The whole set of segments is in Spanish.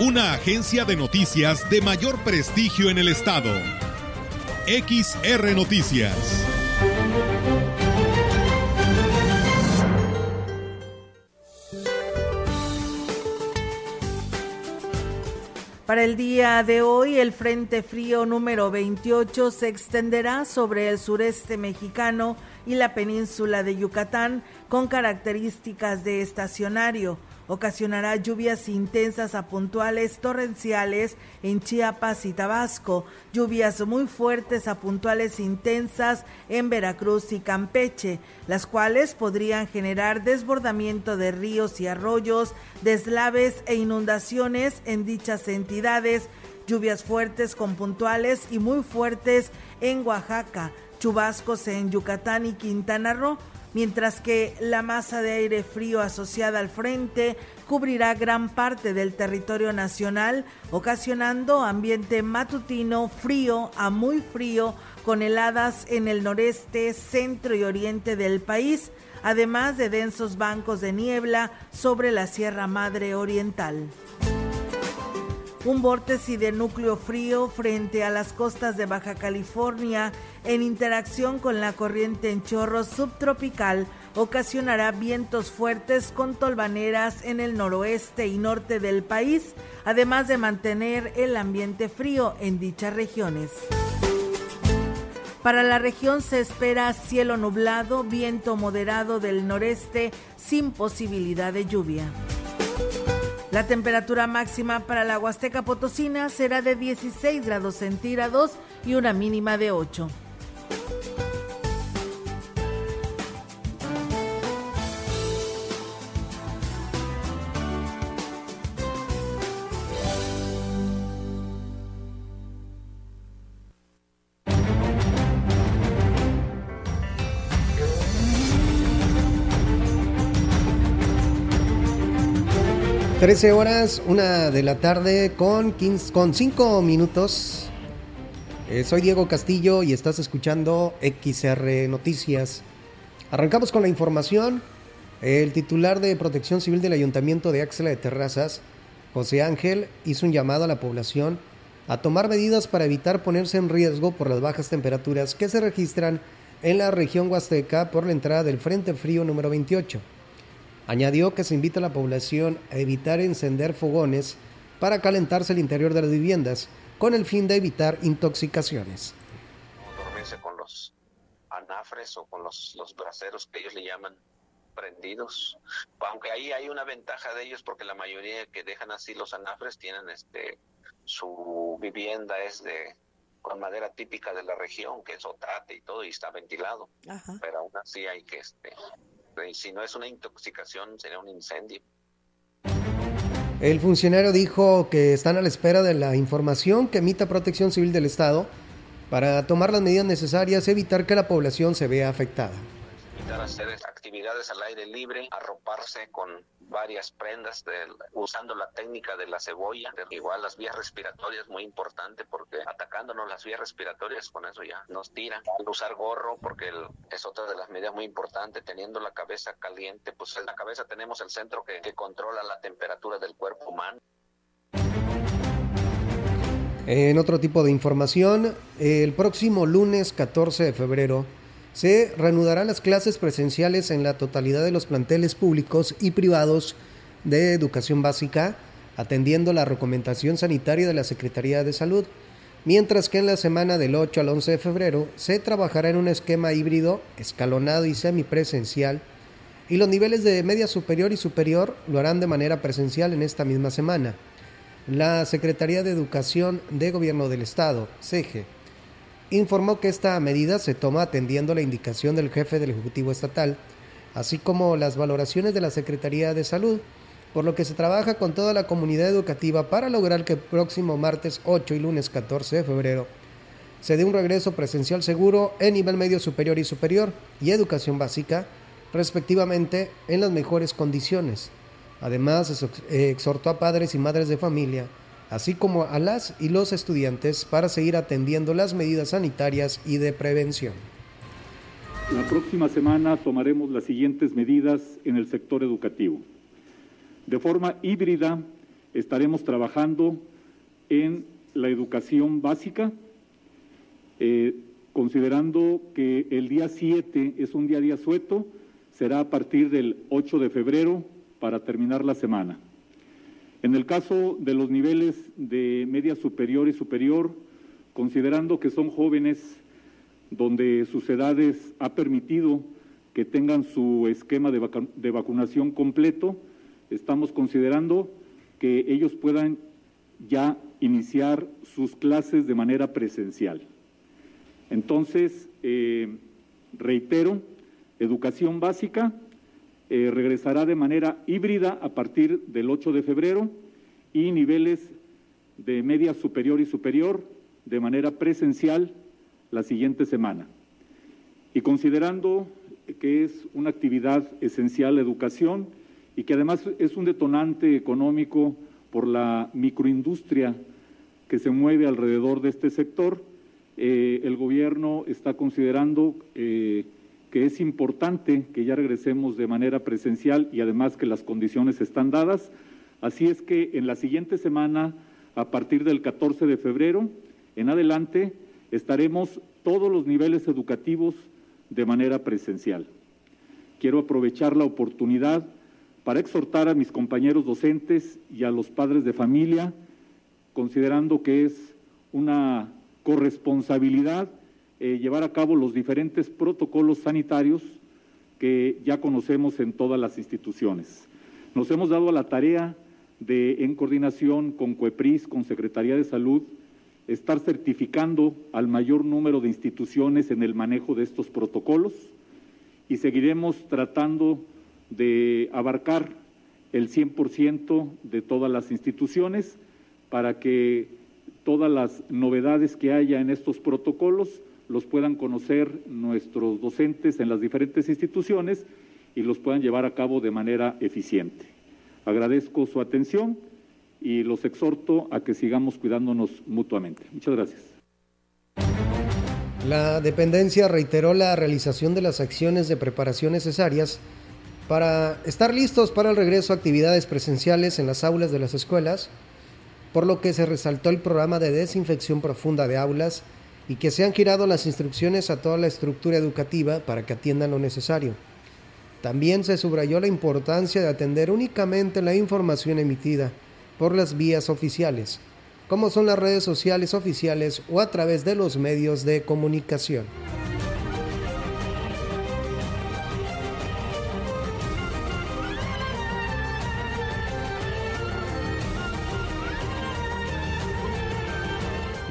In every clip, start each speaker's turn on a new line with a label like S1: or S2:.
S1: Una agencia de noticias de mayor prestigio en el estado. XR Noticias.
S2: Para el día de hoy, el Frente Frío número 28 se extenderá sobre el sureste mexicano y la península de Yucatán con características de estacionario ocasionará lluvias intensas a puntuales torrenciales en Chiapas y Tabasco, lluvias muy fuertes a puntuales intensas en Veracruz y Campeche, las cuales podrían generar desbordamiento de ríos y arroyos, deslaves e inundaciones en dichas entidades, lluvias fuertes con puntuales y muy fuertes en Oaxaca, chubascos en Yucatán y Quintana Roo, mientras que la masa de aire frío asociada al frente cubrirá gran parte del territorio nacional, ocasionando ambiente matutino frío a muy frío con heladas en el noreste, centro y oriente del país, además de densos bancos de niebla sobre la Sierra Madre Oriental un vórtice de núcleo frío frente a las costas de Baja California en interacción con la corriente en chorro subtropical ocasionará vientos fuertes con tolvaneras en el noroeste y norte del país, además de mantener el ambiente frío en dichas regiones. Para la región se espera cielo nublado, viento moderado del noreste sin posibilidad de lluvia. La temperatura máxima para la Huasteca Potosina será de 16 grados centígrados y una mínima de 8.
S3: Trece horas, una de la tarde con, 15, con 5 minutos. Eh, soy Diego Castillo y estás escuchando XR Noticias. Arrancamos con la información. El titular de Protección Civil del Ayuntamiento de Axela de Terrazas, José Ángel, hizo un llamado a la población a tomar medidas para evitar ponerse en riesgo por las bajas temperaturas que se registran en la región huasteca por la entrada del Frente Frío número 28. Añadió que se invita a la población a evitar encender fogones para calentarse el interior de las viviendas con el fin de evitar intoxicaciones.
S4: Dormirse con los anafres o con los, los braseros que ellos le llaman prendidos, aunque ahí hay una ventaja de ellos porque la mayoría que dejan así los anafres tienen este su vivienda es de con madera típica de la región, que es otate y todo, y está ventilado. Ajá. Pero aún así hay que este si no es una intoxicación, sería un incendio.
S3: El funcionario dijo que están a la espera de la información que emita Protección Civil del Estado para tomar las medidas necesarias y evitar que la población se vea afectada.
S4: Evitar hacer actividades al aire libre, arroparse con varias prendas usando la técnica de la cebolla. Igual las vías respiratorias muy importante porque atacándonos las vías respiratorias con eso ya nos tiran. Usar gorro porque es otra de las medidas muy importantes. Teniendo la cabeza caliente, pues en la cabeza tenemos el centro que controla la temperatura del cuerpo humano.
S3: En otro tipo de información, el próximo lunes 14 de febrero se reanudarán las clases presenciales en la totalidad de los planteles públicos y privados de educación básica, atendiendo la recomendación sanitaria de la Secretaría de Salud, mientras que en la semana del 8 al 11 de febrero se trabajará en un esquema híbrido, escalonado y semipresencial, y los niveles de media superior y superior lo harán de manera presencial en esta misma semana. La Secretaría de Educación de Gobierno del Estado, CEGE, informó que esta medida se toma atendiendo la indicación del jefe del Ejecutivo Estatal, así como las valoraciones de la Secretaría de Salud, por lo que se trabaja con toda la comunidad educativa para lograr que el próximo martes 8 y lunes 14 de febrero se dé un regreso presencial seguro en nivel medio superior y superior y educación básica, respectivamente, en las mejores condiciones. Además, exhortó a padres y madres de familia, así como a las y los estudiantes, para seguir atendiendo las medidas sanitarias y de prevención.
S5: La próxima semana tomaremos las siguientes medidas en el sector educativo. De forma híbrida estaremos trabajando en la educación básica, eh, considerando que el día 7 es un día día sueto, será a partir del 8 de febrero para terminar la semana. En el caso de los niveles de media superior y superior, considerando que son jóvenes donde sus edades ha permitido que tengan su esquema de vacunación completo, estamos considerando que ellos puedan ya iniciar sus clases de manera presencial. Entonces, eh, reitero, educación básica eh, regresará de manera híbrida a partir del 8 de febrero y niveles de media superior y superior de manera presencial la siguiente semana. Y considerando que es una actividad esencial la educación, y que además es un detonante económico por la microindustria que se mueve alrededor de este sector, eh, el gobierno está considerando eh, que es importante que ya regresemos de manera presencial y además que las condiciones están dadas. Así es que en la siguiente semana, a partir del 14 de febrero en adelante, estaremos todos los niveles educativos de manera presencial. Quiero aprovechar la oportunidad para exhortar a mis compañeros docentes y a los padres de familia, considerando que es una corresponsabilidad eh, llevar a cabo los diferentes protocolos sanitarios que ya conocemos en todas las instituciones. Nos hemos dado la tarea de, en coordinación con CUEPRIS, con Secretaría de Salud, estar certificando al mayor número de instituciones en el manejo de estos protocolos y seguiremos tratando de abarcar el 100% de todas las instituciones para que todas las novedades que haya en estos protocolos los puedan conocer nuestros docentes en las diferentes instituciones y los puedan llevar a cabo de manera eficiente. Agradezco su atención y los exhorto a que sigamos cuidándonos mutuamente. Muchas gracias.
S3: La dependencia reiteró la realización de las acciones de preparación necesarias para estar listos para el regreso a actividades presenciales en las aulas de las escuelas, por lo que se resaltó el programa de desinfección profunda de aulas y que se han girado las instrucciones a toda la estructura educativa para que atiendan lo necesario. También se subrayó la importancia de atender únicamente la información emitida por las vías oficiales, como son las redes sociales oficiales o a través de los medios de comunicación.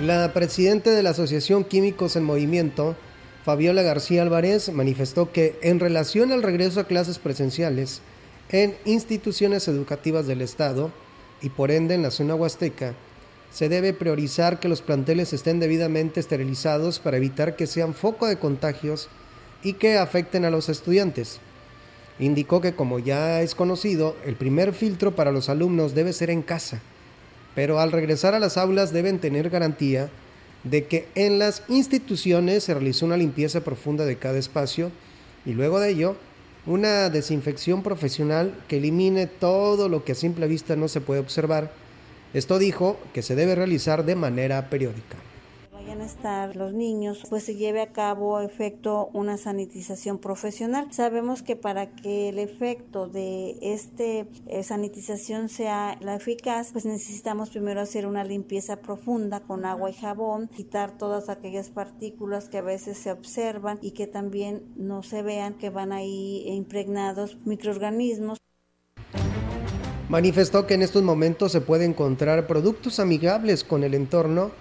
S3: La presidenta de la Asociación Químicos en Movimiento, Fabiola García Álvarez, manifestó que en relación al regreso a clases presenciales en instituciones educativas del Estado y por ende en la zona huasteca, se debe priorizar que los planteles estén debidamente esterilizados para evitar que sean foco de contagios y que afecten a los estudiantes. Indicó que como ya es conocido, el primer filtro para los alumnos debe ser en casa pero al regresar a las aulas deben tener garantía de que en las instituciones se realizó una limpieza profunda de cada espacio y luego de ello una desinfección profesional que elimine todo lo que a simple vista no se puede observar. Esto dijo que se debe realizar de manera periódica
S6: estar los niños, pues se lleve a cabo efecto una sanitización profesional. Sabemos que para que el efecto de este eh, sanitización sea la eficaz, pues necesitamos primero hacer una limpieza profunda con agua y jabón, quitar todas aquellas partículas que a veces se observan y que también no se vean que van ahí impregnados microorganismos.
S3: Manifestó que en estos momentos se puede encontrar productos amigables con el entorno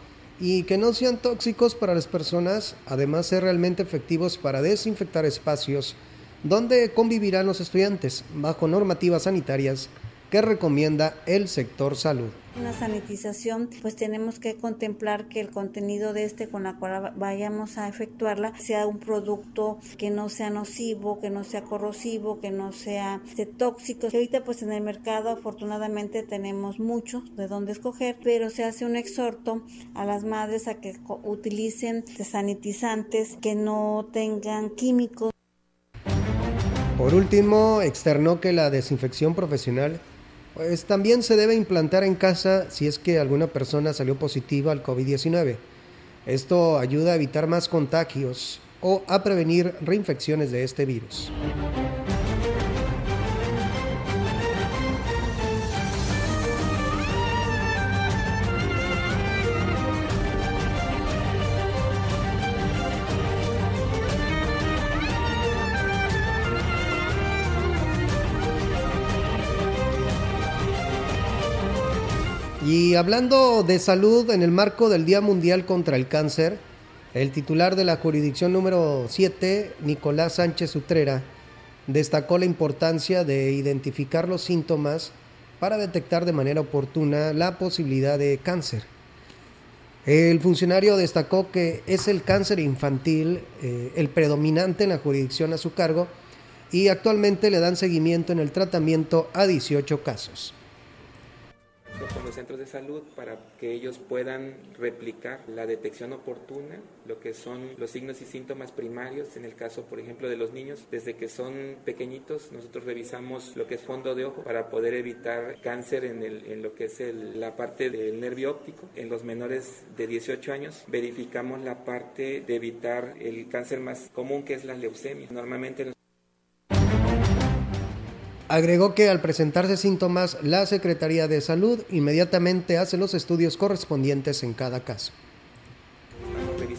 S3: y que no sean tóxicos para las personas, además ser realmente efectivos para desinfectar espacios donde convivirán los estudiantes bajo normativas sanitarias que recomienda el sector salud.
S6: Una sanitización, pues tenemos que contemplar que el contenido de este con la cual vayamos a efectuarla sea un producto que no sea nocivo, que no sea corrosivo, que no sea este, tóxico. Y ahorita pues en el mercado afortunadamente tenemos muchos de dónde escoger, pero se hace un exhorto a las madres a que utilicen sanitizantes que no tengan químicos.
S3: Por último, externó que la desinfección profesional pues también se debe implantar en casa si es que alguna persona salió positiva al COVID-19. Esto ayuda a evitar más contagios o a prevenir reinfecciones de este virus. Y hablando de salud en el marco del Día Mundial contra el Cáncer, el titular de la jurisdicción número 7, Nicolás Sánchez Utrera, destacó la importancia de identificar los síntomas para detectar de manera oportuna la posibilidad de cáncer. El funcionario destacó que es el cáncer infantil eh, el predominante en la jurisdicción a su cargo y actualmente le dan seguimiento en el tratamiento a 18 casos
S7: con los centros de salud para que ellos puedan replicar la detección oportuna, lo que son los signos y síntomas primarios. En el caso, por ejemplo, de los niños, desde que son pequeñitos, nosotros revisamos lo que es fondo de ojo para poder evitar cáncer en, el, en lo que es la parte del nervio óptico. En los menores de 18 años, verificamos la parte de evitar el cáncer más común, que es la leucemia. Normalmente
S3: Agregó que al presentarse síntomas, la Secretaría de Salud inmediatamente hace los estudios correspondientes en cada caso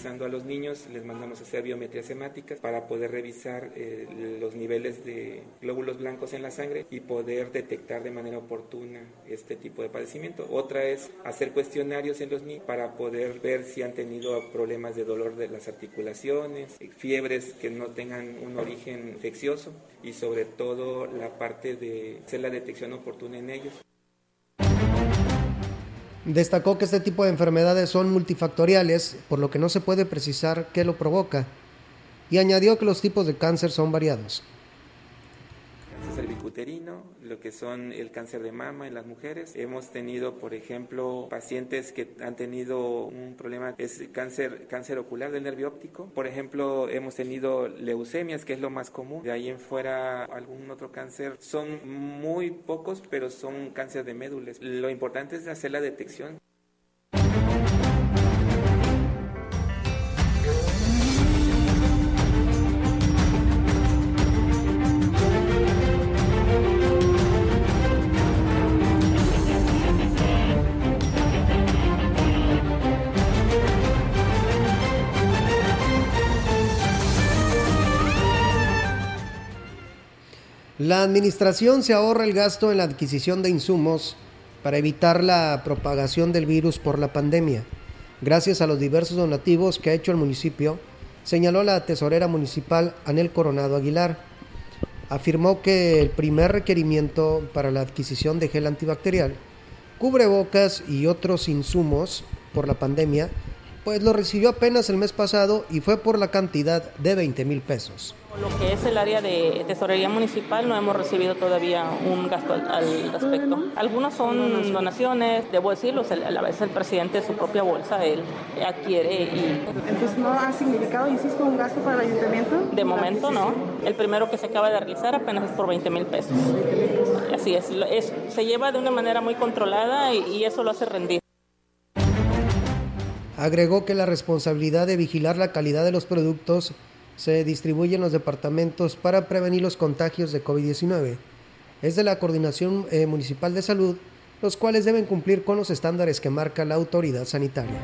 S7: a los niños, les mandamos a hacer biometrías hemáticas para poder revisar eh, los niveles de glóbulos blancos en la sangre y poder detectar de manera oportuna este tipo de padecimiento. Otra es hacer cuestionarios en los niños para poder ver si han tenido problemas de dolor de las articulaciones, fiebres que no tengan un origen infeccioso y sobre todo la parte de hacer la detección oportuna en ellos.
S3: Destacó que este tipo de enfermedades son multifactoriales, por lo que no se puede precisar qué lo provoca, y añadió que los tipos de cáncer son variados
S7: uterino, lo que son el cáncer de mama en las mujeres. Hemos tenido, por ejemplo, pacientes que han tenido un problema, es cáncer, cáncer ocular del nervio óptico. Por ejemplo, hemos tenido leucemias, que es lo más común. De ahí en fuera, algún otro cáncer. Son muy pocos, pero son cáncer de médulas. Lo importante es hacer la detección.
S3: La administración se ahorra el gasto en la adquisición de insumos para evitar la propagación del virus por la pandemia, gracias a los diversos donativos que ha hecho el municipio, señaló la tesorera municipal Anel Coronado Aguilar. Afirmó que el primer requerimiento para la adquisición de gel antibacterial, cubrebocas y otros insumos por la pandemia, pues lo recibió apenas el mes pasado y fue por la cantidad de 20 mil pesos.
S8: Lo que es el área de tesorería municipal no hemos recibido todavía un gasto al, respecto. Algunos son donaciones, debo decirlo, a veces el presidente de su propia bolsa él adquiere y...
S9: Entonces no ha significado, insisto, un gasto para el ayuntamiento.
S8: De momento no. El primero que se acaba de realizar apenas es por 20 mil pesos. Así es, se lleva de una manera muy controlada y eso lo hace rendir.
S3: Agregó que la responsabilidad de vigilar la calidad de los productos se distribuyen los departamentos para prevenir los contagios de COVID-19. Es de la Coordinación eh, Municipal de Salud, los cuales deben cumplir con los estándares que marca la autoridad sanitaria.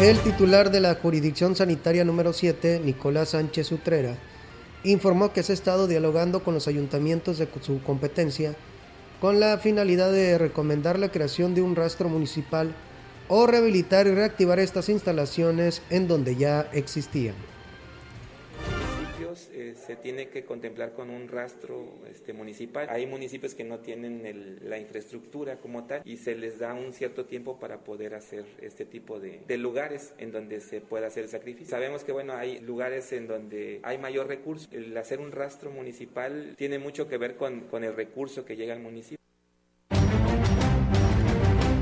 S3: El titular de la jurisdicción sanitaria número 7, Nicolás Sánchez Utrera, informó que se ha estado dialogando con los ayuntamientos de su competencia con la finalidad de recomendar la creación de un rastro municipal o rehabilitar y reactivar estas instalaciones en donde ya existían
S7: se tiene que contemplar con un rastro este, municipal. Hay municipios que no tienen la infraestructura como tal y se les da un cierto tiempo para poder hacer este tipo de, lugares en donde se pueda hacer el sacrificio. Sabemos que bueno, hay lugares en donde hay mayor recurso. El hacer un rastro municipal tiene mucho que ver con, con el recurso que llega al municipio.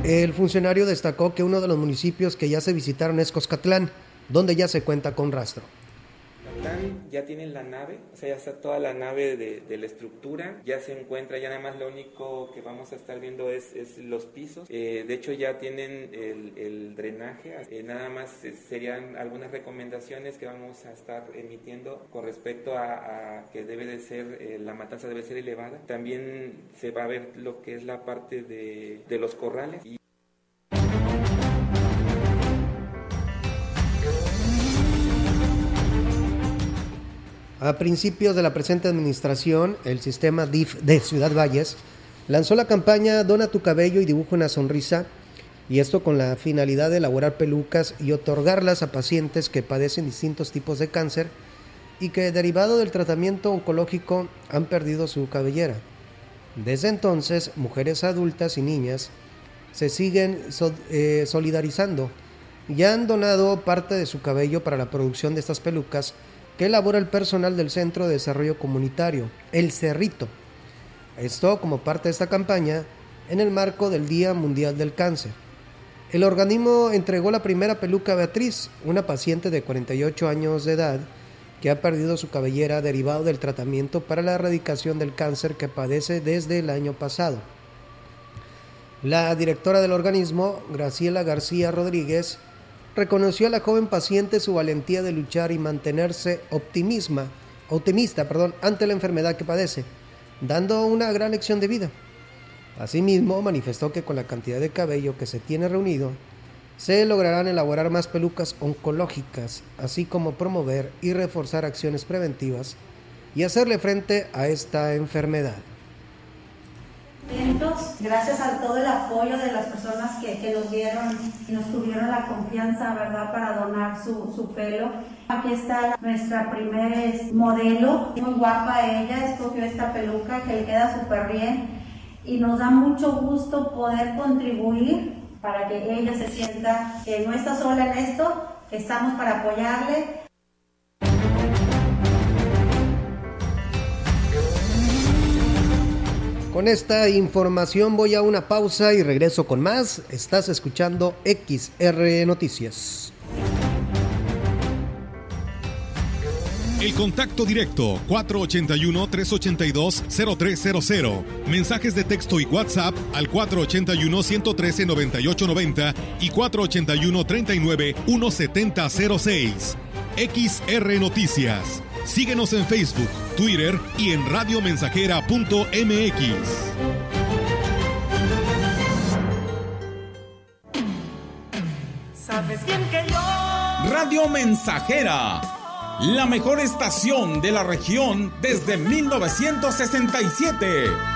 S3: El funcionario destacó que uno de los municipios que ya se visitaron es Coscatlán, donde ya se cuenta con rastro
S7: ya tienen la nave, o sea, ya está toda la nave de, la estructura, ya se encuentra, ya nada más lo único que vamos a estar viendo es, los pisos. Eh, de hecho, ya tienen el, drenaje, eh, nada más serían algunas recomendaciones que vamos a estar emitiendo con respecto a, que debe de ser, eh, la matanza debe ser elevada. También se va a ver lo que es la parte de, de los corrales. Y
S3: A principios de la presente administración, el sistema DIF de Ciudad Valles lanzó la campaña Dona tu cabello y dibuja una sonrisa, y esto con la finalidad de elaborar pelucas y otorgarlas a pacientes que padecen distintos tipos de cáncer y que derivado del tratamiento oncológico han perdido su cabellera. Desde entonces, mujeres adultas y niñas se siguen eh, solidarizando y han donado parte de su cabello para la producción de estas pelucas que elabora el personal del Centro de Desarrollo Comunitario, El Cerrito. Esto como parte de esta campaña en el marco del Día Mundial del Cáncer. El organismo entregó la primera peluca a Beatriz, una paciente de 48 años de edad que ha perdido su cabellera derivado del tratamiento para la erradicación del cáncer que padece desde el año pasado. La directora del organismo, Graciela García Rodríguez, reconoció a la joven paciente su valentía de luchar y mantenerse optimista perdón, ante la enfermedad que padece, dando una gran lección de vida. Asimismo, manifestó que con la cantidad de cabello que se tiene reunido, se lograrán elaborar más pelucas oncológicas, así como promover y reforzar acciones preventivas y hacerle frente a esta enfermedad.
S10: Gracias a todo el apoyo de las personas que, que nos dieron y nos tuvieron la confianza, ¿verdad?, para donar su, su pelo. Aquí está nuestra primer modelo, muy guapa ella, escogió esta peluca que le queda súper bien y nos da mucho gusto poder contribuir para que ella se sienta que no está sola en esto, que estamos para apoyarle
S3: Con esta información voy a una pausa y regreso con más. Estás escuchando XR Noticias.
S1: El contacto directo 481-382-0300. Mensajes de texto y WhatsApp al 481-113-9890 y 481-39-1706. XR Noticias. Síguenos en Facebook, Twitter y en radiomensajera.mx.
S11: ¿Sabes bien que yo? Radio Mensajera, la mejor estación de la región desde 1967.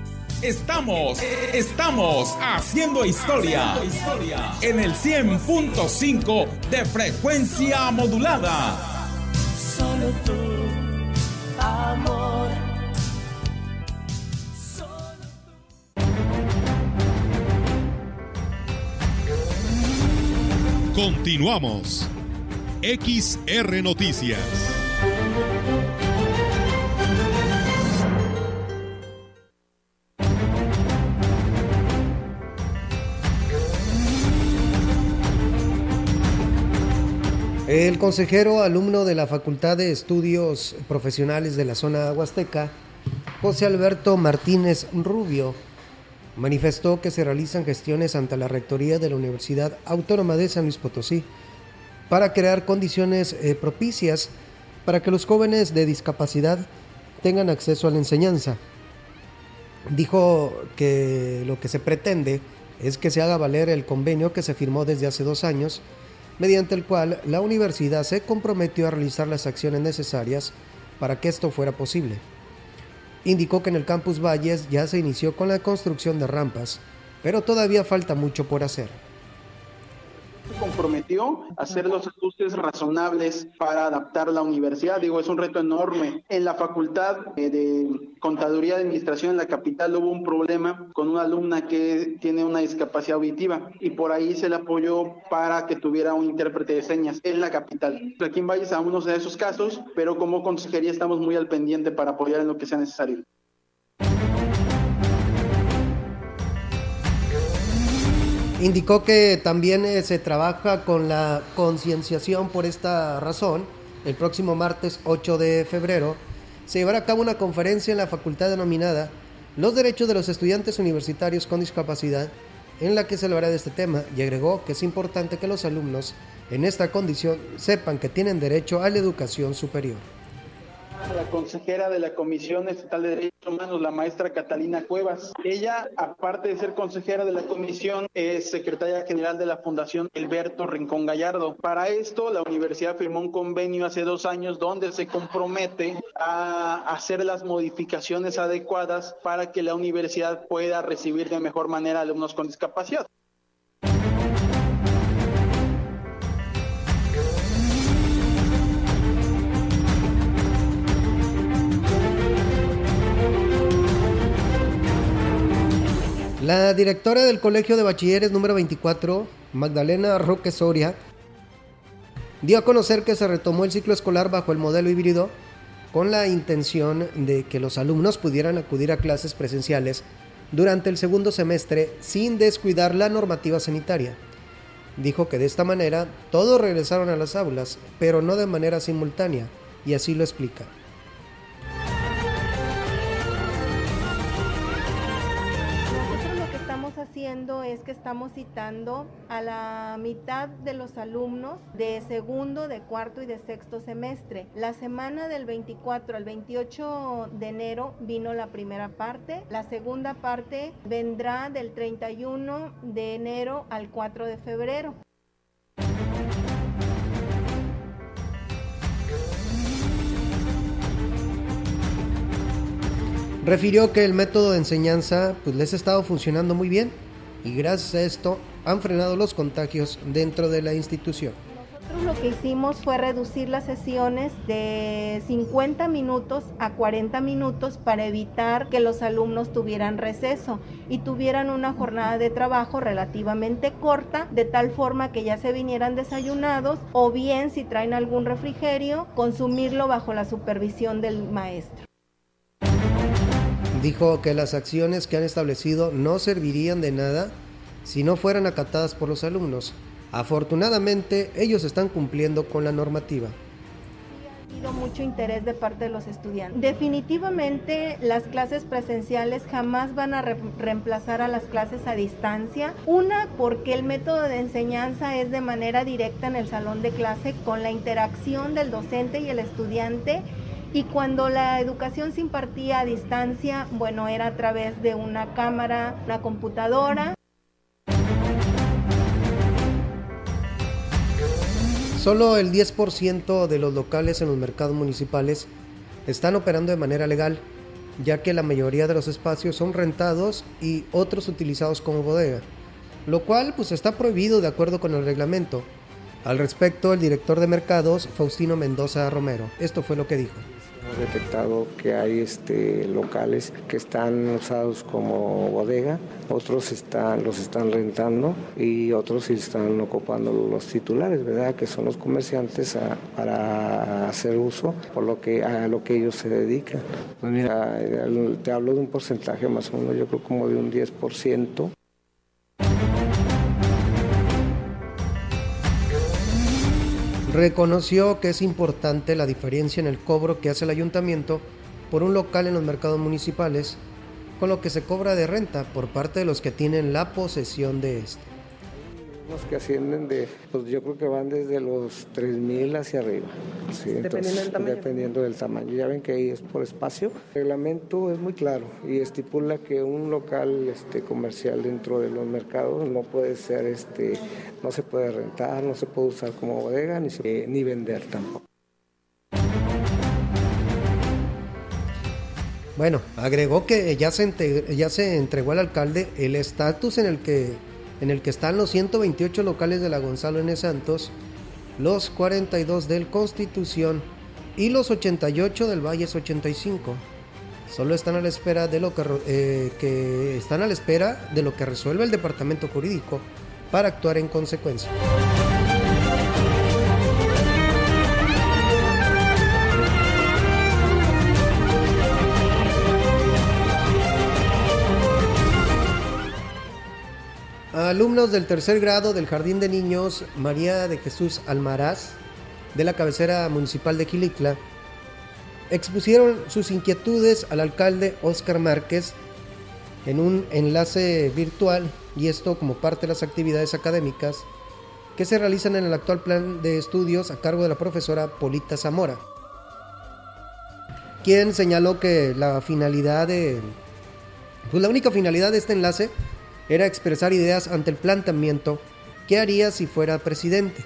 S11: Estamos, estamos haciendo historia, en el 100.5 de frecuencia modulada. Solo tú, amor.
S1: Continuamos. XR Noticias.
S3: El consejero alumno de la Facultad de Estudios Profesionales de la zona Huasteca, José Alberto Martínez Rubio, manifestó que se realizan gestiones ante la Rectoría de la Universidad Autónoma de San Luis Potosí para crear condiciones eh, propicias para que los jóvenes de discapacidad tengan acceso a la enseñanza. Dijo que lo que se pretende es que se haga valer el convenio que se firmó desde hace dos años mediante el cual la universidad se comprometió a realizar las acciones necesarias para que esto fuera posible. Indicó que en el campus Valles ya se inició con la construcción de rampas, pero todavía falta mucho por hacer
S12: comprometió a hacer los ajustes razonables para adaptar la universidad. Digo, es un reto enorme. En la facultad eh, de Contaduría de Administración en la capital hubo un problema con una alumna que tiene una discapacidad auditiva y por ahí se le apoyó para que tuviera un intérprete de señas en la capital. Aquí en Valles aún no se esos casos, pero como consejería estamos muy al pendiente para apoyar en lo que sea necesario.
S3: Indicó que también eh, se trabaja con la concienciación por esta razón. El próximo martes 8 de febrero se llevará a cabo una conferencia en la facultad denominada Los derechos de los estudiantes universitarios con discapacidad, en la que se hablará de este tema y agregó que es importante que los alumnos en esta condición sepan que tienen derecho a la educación superior
S12: la consejera de la Comisión Estatal de Derechos Humanos, la maestra Catalina Cuevas. Ella, aparte de ser consejera de la comisión, es secretaria general de la Fundación Alberto Rincón Gallardo. Para esto, la universidad firmó un convenio hace dos años donde se compromete a hacer las modificaciones adecuadas para que la universidad pueda recibir de mejor manera alumnos con discapacidad.
S3: La directora del Colegio de Bachilleres número 24, Magdalena Roque Soria, dio a conocer que se retomó el ciclo escolar bajo el modelo híbrido con la intención de que los alumnos pudieran acudir a clases presenciales durante el segundo semestre sin descuidar la normativa sanitaria. Dijo que de esta manera todos regresaron a las aulas, pero no de manera simultánea, y así lo explica.
S13: Es que estamos citando a la mitad de los alumnos de segundo, de cuarto y de sexto semestre. La semana del 24 al 28 de enero vino la primera parte, la segunda parte vendrá del 31 de enero al 4 de febrero.
S3: refirió que el método de enseñanza pues les ha estado funcionando muy bien y gracias a esto han frenado los contagios dentro de la institución.
S13: Nosotros lo que hicimos fue reducir las sesiones de 50 minutos a 40 minutos para evitar que los alumnos tuvieran receso y tuvieran una jornada de trabajo relativamente corta, de tal forma que ya se vinieran desayunados o bien si traen algún refrigerio, consumirlo bajo la supervisión del maestro.
S3: Dijo que las acciones que han establecido no servirían de nada si no fueran acatadas por los alumnos. Afortunadamente, ellos están cumpliendo con la normativa
S13: mucho interés de parte de los estudiantes. Definitivamente las clases presenciales jamás van a reemplazar a las clases a distancia. Una, porque el método de enseñanza es de manera directa en el salón de clase con la interacción del docente y el estudiante y cuando la educación se impartía a distancia, bueno, era a través de una cámara, una computadora.
S3: Solo el 10% de los locales en los mercados municipales están operando de manera legal, ya que la mayoría de los espacios son rentados y otros utilizados como bodega, lo cual pues está prohibido de acuerdo con el reglamento. Al respecto, el director de mercados, Faustino Mendoza Romero, esto fue lo que dijo
S14: Hemos detectado que hay este, locales que están usados como bodega, otros están, los están rentando y otros están ocupando los titulares, ¿verdad? Que son los comerciantes para hacer uso por lo que, a lo que ellos se dedican. Pues te hablo de un porcentaje más o menos, yo creo como de un 10%.
S3: Reconoció que es importante la diferencia en el cobro que hace el ayuntamiento por un local en los mercados municipales con lo que se cobra de renta por parte de los que tienen la posesión de este
S14: que ascienden de, pues yo creo que van desde los 3.000 hacia arriba.
S15: dependiendo del tamaño.
S14: Dependiendo del tamaño. Ya ven que ahí es por espacio. El reglamento es muy claro y estipula que un local este, comercial dentro de los mercados no puede ser, este, no se puede rentar, no se puede usar como bodega ni, ni vender tampoco.
S3: Bueno, agregó que ya se, ya se entregó al alcalde el estatus en el que en el que están los 128 locales de la Gonzalo N. Santos, los 42 del Constitución y los 88 del Valles 85. Solo están a la espera de lo que, eh, que están a la espera de lo que resuelve el departamento jurídico para actuar en consecuencia. Alumnos del tercer grado del Jardín de Niños María de Jesús Almaraz de la cabecera municipal de Quilicla expusieron sus inquietudes al alcalde Óscar Márquez en un enlace virtual y esto como parte de las actividades académicas que se realizan en el actual plan de estudios a cargo de la profesora Polita Zamora, quien señaló que la finalidad de pues la única finalidad de este enlace era expresar ideas ante el planteamiento ¿qué haría si fuera presidente?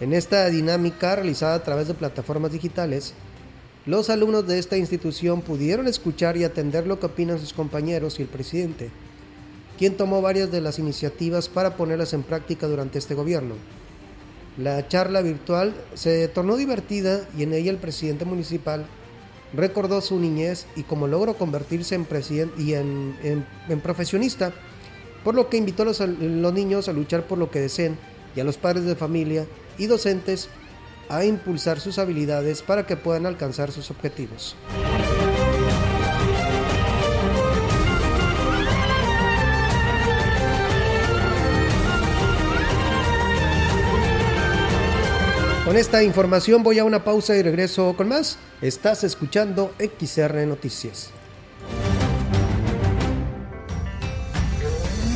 S3: En esta dinámica realizada a través de plataformas digitales, los alumnos de esta institución pudieron escuchar y atender lo que opinan sus compañeros y el presidente, quien tomó varias de las iniciativas para ponerlas en práctica durante este gobierno. La charla virtual se tornó divertida y en ella el presidente municipal recordó su niñez y cómo logró convertirse en, presidente y en, en profesionista por lo que invitó a los, niños a luchar por lo que deseen y a los padres de familia y docentes a impulsar sus habilidades para que puedan alcanzar sus objetivos. Con esta información voy a una pausa y regreso con más. Estás escuchando XR Noticias.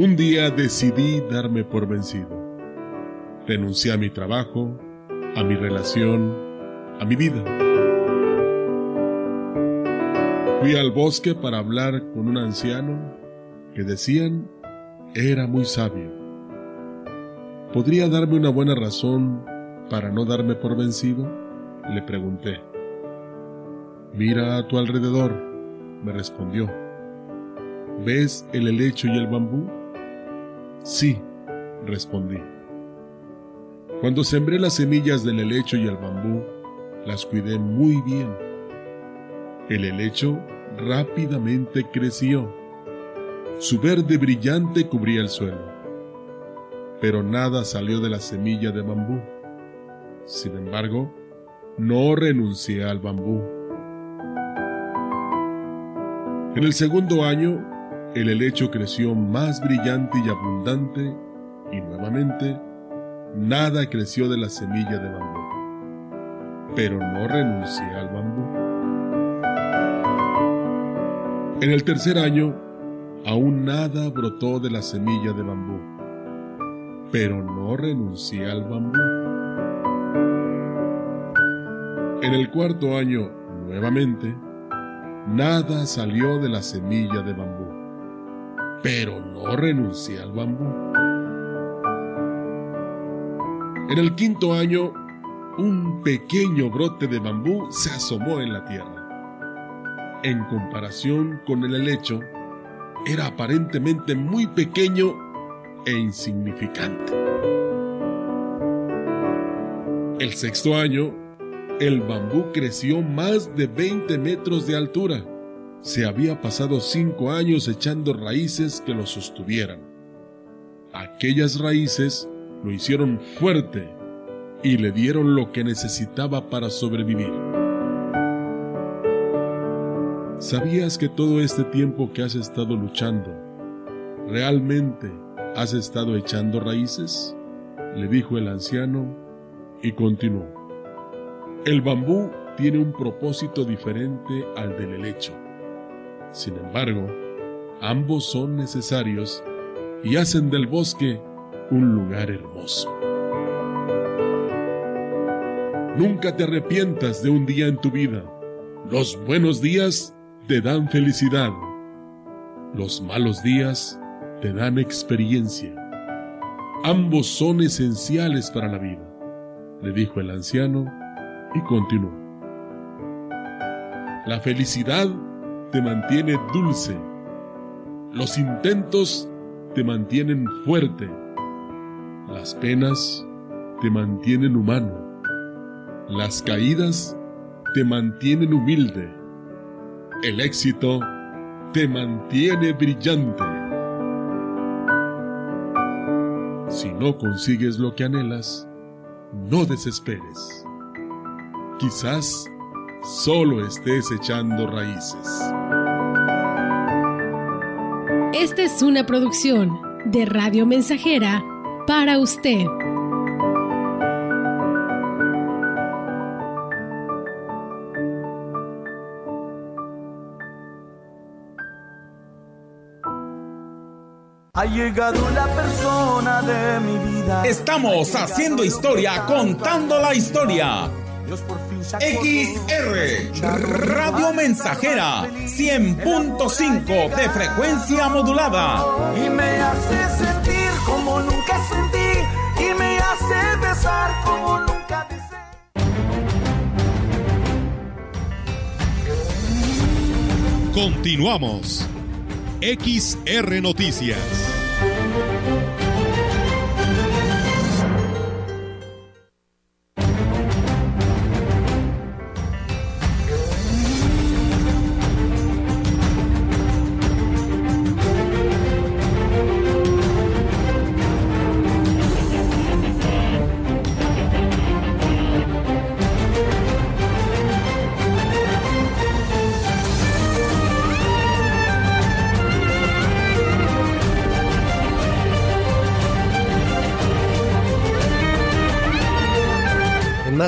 S16: Un día decidí darme por vencido. Renuncié a mi trabajo, a mi relación, a mi vida. Fui al bosque para hablar con un anciano que decían era muy sabio. ¿Podría darme una buena razón para no darme por vencido? Le pregunté. Mira a tu alrededor, me respondió. ¿Ves el helecho y el bambú? Sí, respondí. Cuando sembré las semillas del helecho y el bambú, las cuidé muy bien. El helecho rápidamente creció. Su verde brillante cubría el suelo. Pero nada salió de la semilla de bambú. Sin embargo, no renuncié al bambú. En el segundo año, el helecho creció más brillante y abundante y nuevamente nada creció de la semilla de bambú. Pero no renuncié al bambú. En el tercer año, aún nada brotó de la semilla de bambú. Pero no renuncié al bambú. En el cuarto año, nuevamente, nada salió de la semilla de bambú. Pero no renuncié al bambú. En el quinto año, un pequeño brote de bambú se asomó en la tierra. En comparación con el helecho, era aparentemente muy pequeño e insignificante. El sexto año, el bambú creció más de 20 metros de altura. Se había pasado cinco años echando raíces que lo sostuvieran. Aquellas raíces lo hicieron fuerte y le dieron lo que necesitaba para sobrevivir. ¿Sabías que todo este tiempo que has estado luchando, realmente has estado echando raíces? Le dijo el anciano y continuó. El bambú tiene un propósito diferente al del helecho. Sin embargo, ambos son necesarios y hacen del bosque un lugar hermoso. Nunca te arrepientas de un día en tu vida. Los buenos días te dan felicidad. Los malos días te dan experiencia. Ambos son esenciales para la vida, le dijo el anciano y continuó. La felicidad te mantiene dulce. Los intentos te mantienen fuerte. Las penas te mantienen humano. Las caídas te mantienen humilde. El éxito te mantiene brillante. Si no consigues lo que anhelas, no desesperes. Quizás solo estés echando raíces.
S17: Esta es una producción de Radio Mensajera para usted.
S18: Ha llegado la persona de mi vida.
S11: Estamos haciendo historia, contando la historia. XR Radio Mensajera 100.5 de frecuencia modulada.
S18: Y me hace sentir como nunca sentí. Y me hace besar como nunca besé.
S1: Continuamos. XR Noticias.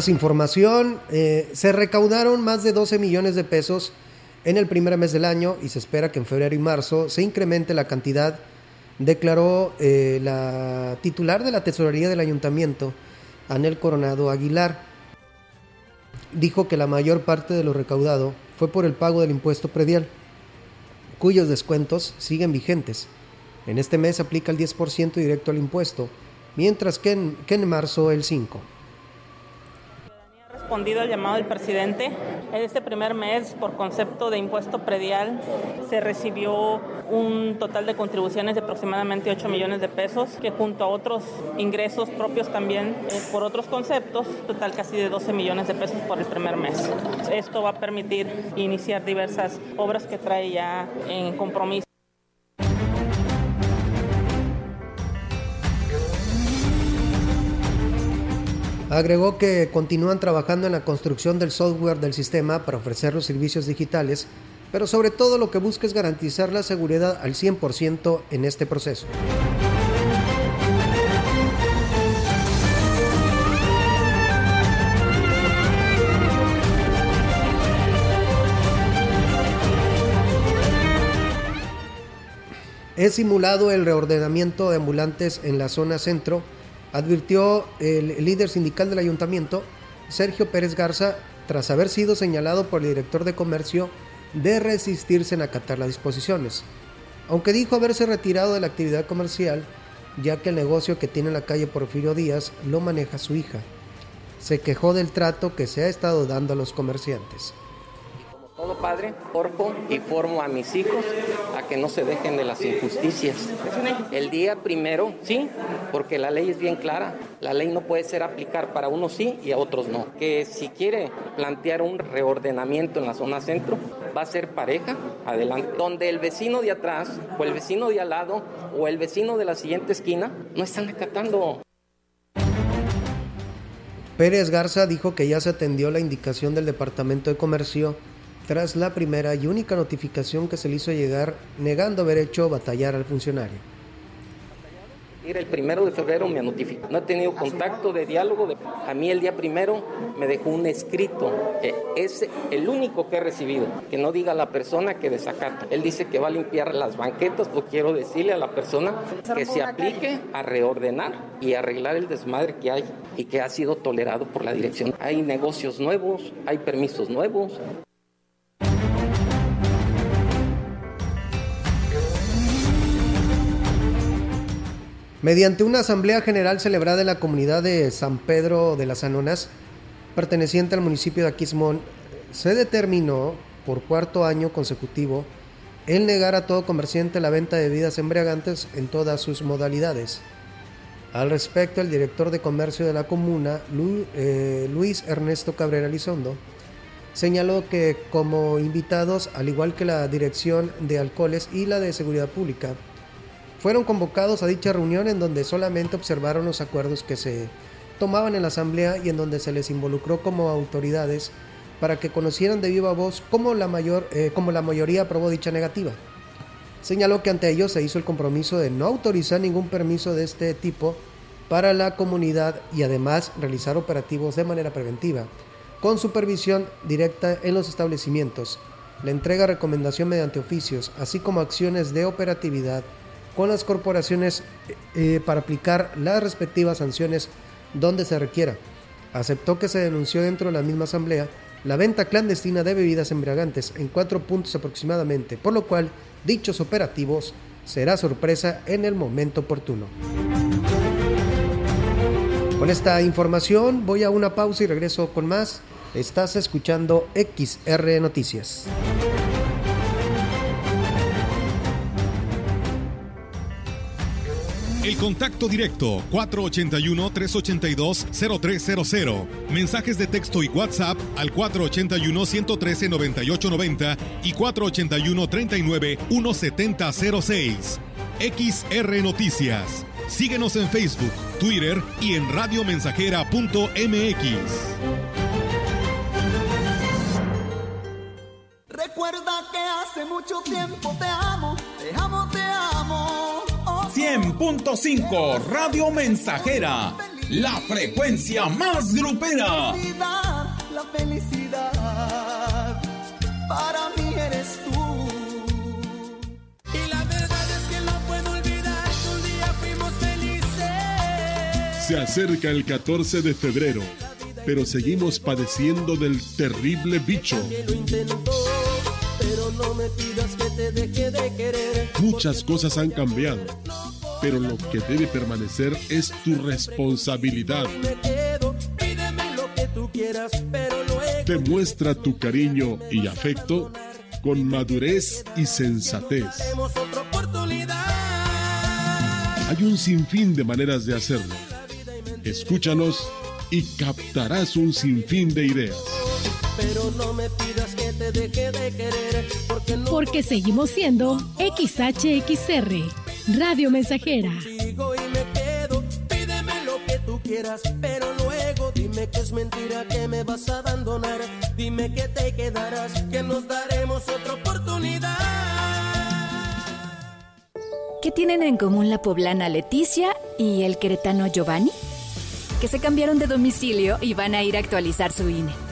S3: Información, eh, se recaudaron más de 12 millones de pesos en el primer mes del año y se espera que en febrero y marzo se incremente la cantidad declaró eh, la titular de la tesorería del ayuntamiento, Anel Coronado Aguilar. Dijo que la mayor parte de lo recaudado fue por el pago del impuesto predial, cuyos descuentos siguen vigentes. En este mes aplica el 10% directo al impuesto, mientras que en, que en marzo el 5%
S8: respondido al llamado del presidente. En este primer mes, por concepto de impuesto predial, se recibió un total de contribuciones de aproximadamente 8 millones de pesos, que junto a otros ingresos propios también eh, por otros conceptos, total casi de 12 millones de pesos por el primer mes. Esto va a permitir iniciar diversas obras que trae ya en compromiso.
S3: Agregó que continúan trabajando en la construcción del software del sistema para ofrecer los servicios digitales, pero sobre todo lo que busca es garantizar la seguridad al 100% en este proceso. Es simulado el reordenamiento de ambulantes en la zona centro advirtió el líder sindical del ayuntamiento, Sergio Pérez Garza, tras haber sido señalado por el director de comercio de resistirse en acatar las disposiciones, aunque dijo haberse retirado de la actividad comercial, ya que el negocio que tiene en la calle Porfirio Díaz lo maneja su hija. Se quejó del trato que se ha estado dando a los comerciantes
S19: todo padre, porco y formo a mis hijos a que no se dejen de las injusticias. El día primero, sí, porque la ley es bien clara. La ley no puede ser aplicar para unos sí y a otros no. Que si quiere plantear un reordenamiento en la zona centro, va a ser pareja, adelante. Donde el vecino de atrás, o el vecino de al lado, o el vecino de la siguiente esquina, no están acatando.
S3: Pérez Garza dijo que ya se atendió la indicación del Departamento de Comercio tras la primera y única notificación que se le hizo llegar negando haber hecho batallar al funcionario.
S19: El primero de febrero me notificó. No he tenido contacto de diálogo. A mí el día primero me dejó un escrito. es el único que he recibido. Que no diga a la persona que desacata. Él dice que va a limpiar las banquetas. Pues quiero decirle a la persona que se aplique a reordenar y arreglar el desmadre que hay y que ha sido tolerado por la dirección. Hay negocios nuevos, hay permisos nuevos.
S3: Mediante una asamblea general celebrada en la comunidad de San Pedro de las Anonas, perteneciente al municipio de Aquismón, se determinó por cuarto año consecutivo el negar a todo comerciante la venta de bebidas embriagantes en todas sus modalidades. Al respecto, el director de comercio de la comuna, eh, Luis Ernesto Cabrera Lizondo, señaló que como invitados, al igual que la Dirección de Alcoholes y la de Seguridad Pública, fueron convocados a dicha reunión en donde solamente observaron los acuerdos que se tomaban en la asamblea y en donde se les involucró como autoridades para que conocieran de viva voz cómo la, mayor, eh, la mayoría aprobó dicha negativa. Señaló que ante ello se hizo el compromiso de no autorizar ningún permiso de este tipo para la comunidad y además realizar operativos de manera preventiva, con supervisión directa en los establecimientos, la entrega recomendación mediante oficios, así como acciones de operatividad con las corporaciones eh, para aplicar las respectivas sanciones donde se requiera. Aceptó que se denunció dentro de la misma asamblea la venta clandestina de bebidas embriagantes en cuatro puntos aproximadamente, por lo cual dichos operativos será sorpresa en el momento oportuno. Con esta información voy a una pausa y regreso con más. Estás escuchando XR Noticias.
S1: El contacto directo 481-382-0300. Mensajes de texto y WhatsApp al 481-113-9890 y 481-39-1706. XR Noticias. Síguenos en Facebook, Twitter y en radiomensajera.mx.
S18: Recuerda que hace mucho tiempo te amo, te amo, te amo.
S11: 100.5 Radio Mensajera, la frecuencia más grupera.
S18: La felicidad, para mí eres tú. Y la verdad es que no puedo olvidar que un día fuimos felices.
S16: Se acerca el 14 de febrero, pero seguimos padeciendo del terrible bicho. Muchas cosas han cambiado, pero lo que debe permanecer es tu responsabilidad. Demuestra tu cariño y afecto con madurez y sensatez. Hay un sinfín de maneras de hacerlo. Escúchanos y captarás un sinfín de ideas.
S17: Pero no me pidas que te deje de querer, porque, porque seguimos siendo XHXR, Radio Mensajera.
S20: Y me quedo, pídeme lo que tú quieras, pero luego dime que es mentira que me vas a abandonar. Dime que te quedarás, que nos daremos otra oportunidad.
S21: ¿Qué tienen en común la poblana Leticia y el queretano Giovanni? Que se cambiaron de domicilio y van a ir a actualizar su INE.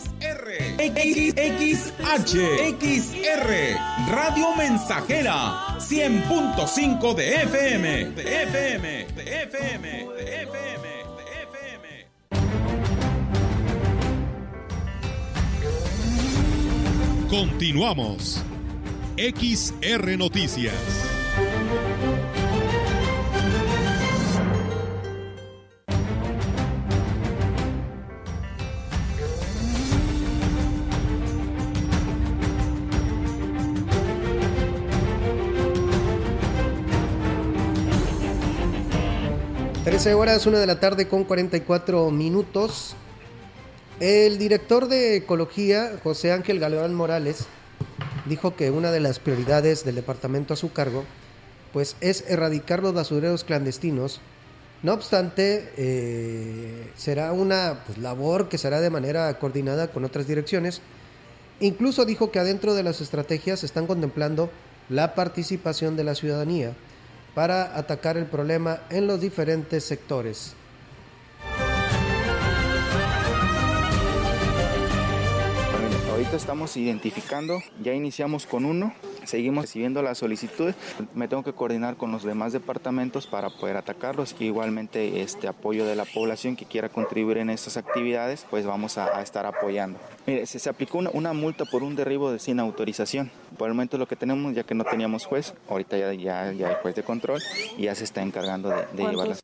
S11: XR, Radio Mensajera, 100.5 de FM, de FM, de FM, de FM, de FM.
S1: Continuamos. XR Noticias.
S3: Trece horas, una de la tarde con 44 minutos. El director de Ecología, José Ángel Galeón Morales, dijo que una de las prioridades del departamento a su cargo pues es erradicar los basureros clandestinos. No obstante, eh, será una pues, labor que será de manera coordinada con otras direcciones. Incluso dijo que adentro de las estrategias están contemplando la participación de la ciudadanía para atacar el problema en los diferentes sectores.
S22: Ahorita estamos identificando, ya iniciamos con uno, seguimos recibiendo las solicitudes. Me tengo que coordinar con los demás departamentos para poder atacarlos. Igualmente, este apoyo de la población que quiera contribuir en estas actividades, pues vamos a, estar apoyando. Mire, se, se aplicó una, multa por un derribo de sin autorización. Por el momento lo que tenemos, ya que no teníamos juez, ahorita ya, ya, ya hay juez de control y ya se está encargando de, de llevarlas.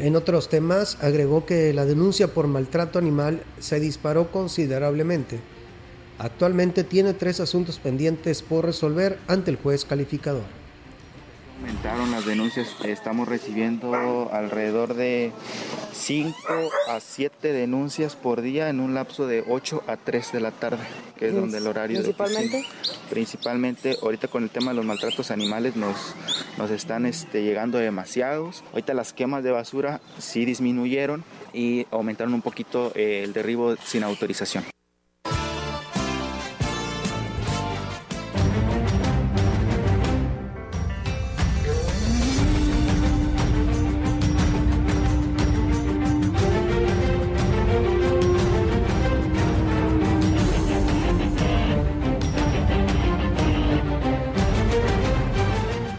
S3: En otros temas, agregó que la denuncia por maltrato animal se disparó considerablemente. Actualmente tiene tres asuntos pendientes por resolver ante el juez calificador.
S22: Aumentaron las denuncias, estamos recibiendo alrededor de 5 a 7 denuncias por día en un lapso de 8 a 3 de la tarde, que es donde el horario
S23: ¿Principalmente?
S22: de Principalmente ahorita con el tema de los maltratos animales nos, nos están este, llegando demasiados. Ahorita las quemas de basura sí disminuyeron y aumentaron un poquito eh, el derribo sin autorización.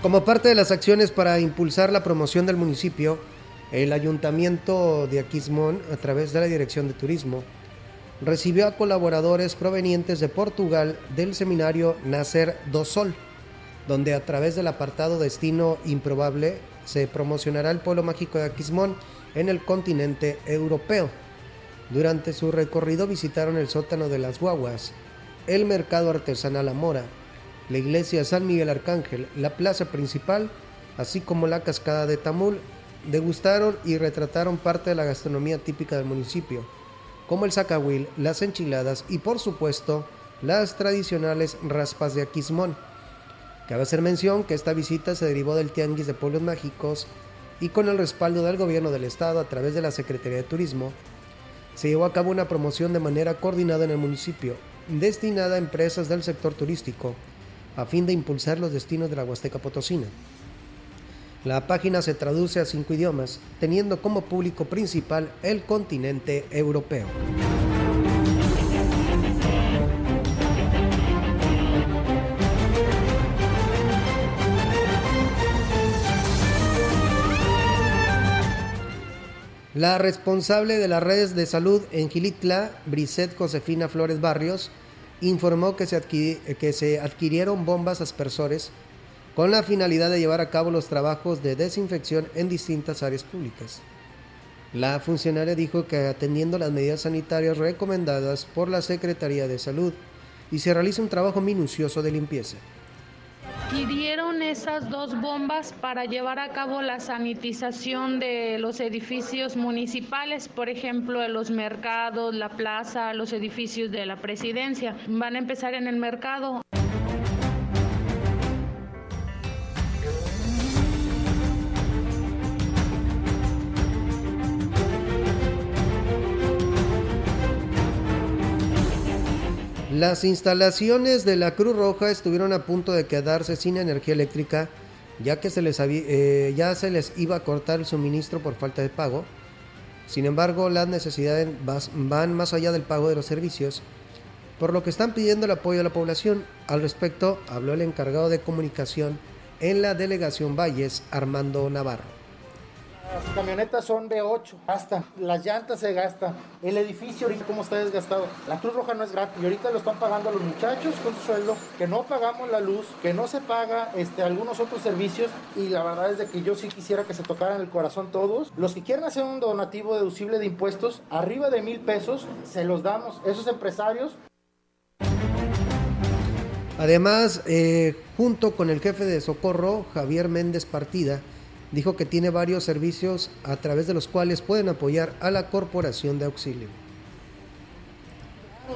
S3: Como parte de las acciones para impulsar la promoción del municipio, el Ayuntamiento de Aquismón, a través de la Dirección de Turismo, recibió a colaboradores provenientes de Portugal del seminario Nacer do Sol, donde a través del apartado Destino Improbable se promocionará el pueblo mágico de Aquismón en el continente europeo. Durante su recorrido visitaron el sótano de las guaguas, el mercado artesanal Amora, la iglesia San Miguel Arcángel, la plaza principal, así como la cascada de Tamul, degustaron y retrataron parte de la gastronomía típica del municipio, como el zacahuil, las enchiladas y por supuesto las tradicionales raspas de Aquismón, Cabe hacer mención que esta visita se derivó del Tianguis de Pueblos Mágicos y con el respaldo del gobierno del estado a través de la Secretaría de Turismo, se llevó a cabo una promoción de manera coordinada en el municipio, destinada a empresas del sector turístico, a fin de impulsar los destinos de la Huasteca Potosina. La página se traduce a cinco idiomas, teniendo como público principal el continente europeo. La responsable de las redes de salud en Gilitla, Brisette Josefina Flores Barrios, informó que se, adquirieron bombas aspersores con la finalidad de llevar a cabo los trabajos de desinfección en distintas áreas públicas. La funcionaria dijo que atendiendo las medidas sanitarias recomendadas por la Secretaría de Salud y se realiza un trabajo minucioso de limpieza
S24: adquirieron esas dos bombas para llevar a cabo la sanitización de los edificios municipales, por ejemplo, de los mercados, la plaza, los edificios de la presidencia. Van a empezar en el mercado.
S3: Las instalaciones de la Cruz Roja estuvieron a punto de quedarse sin energía eléctrica ya que se les eh, ya se les iba a cortar el suministro por falta de pago. Sin embargo, las necesidades van más allá del pago de los servicios, por lo que están pidiendo el apoyo de la población. Al respecto, habló el encargado de comunicación en la delegación Valles, Armando Navarro.
S25: Las camionetas son de 8, hasta las llantas se gastan. El edificio ahorita como está desgastado. La Cruz Roja no es gratis y ahorita lo están pagando los muchachos con su sueldo, que no pagamos la luz, que no se paga este, algunos otros servicios y la verdad es de que yo sí quisiera que se tocaran el corazón todos. Los que quieran hacer un donativo deducible de impuestos, arriba de mil pesos, se los damos. Esos empresarios
S3: Además, eh, junto con el jefe de socorro, Javier Méndez Partida, dijo que tiene varios servicios a través de los cuales pueden apoyar a la Corporación de Auxilio.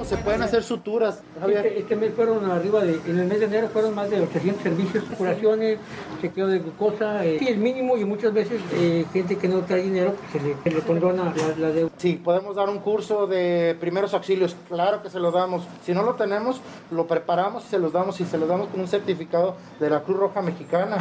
S25: Se pueden hacer suturas.
S26: Este, este, mes fueron arriba de, en el mes de enero fueron más de 800 servicios, curaciones, chequeo de glucosa, eh, sí, el mínimo y muchas veces eh, gente que no trae dinero pues, se, le, condona la, deuda.
S25: Sí, podemos dar un curso de primeros auxilios, claro que se lo damos. Si no lo tenemos, lo preparamos y se los damos y se los damos con un certificado de la Cruz Roja Mexicana.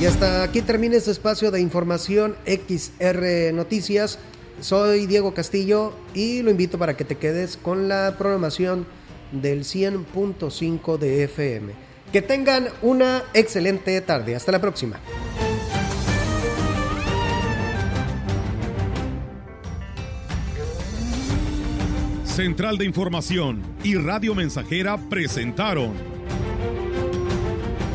S3: Y hasta aquí termina este espacio de información XR Noticias. Soy Diego Castillo y lo invito para que te quedes con la programación del 100.5 de FM. Que tengan una excelente tarde. Hasta la próxima.
S1: Central de Información y Radio Mensajera presentaron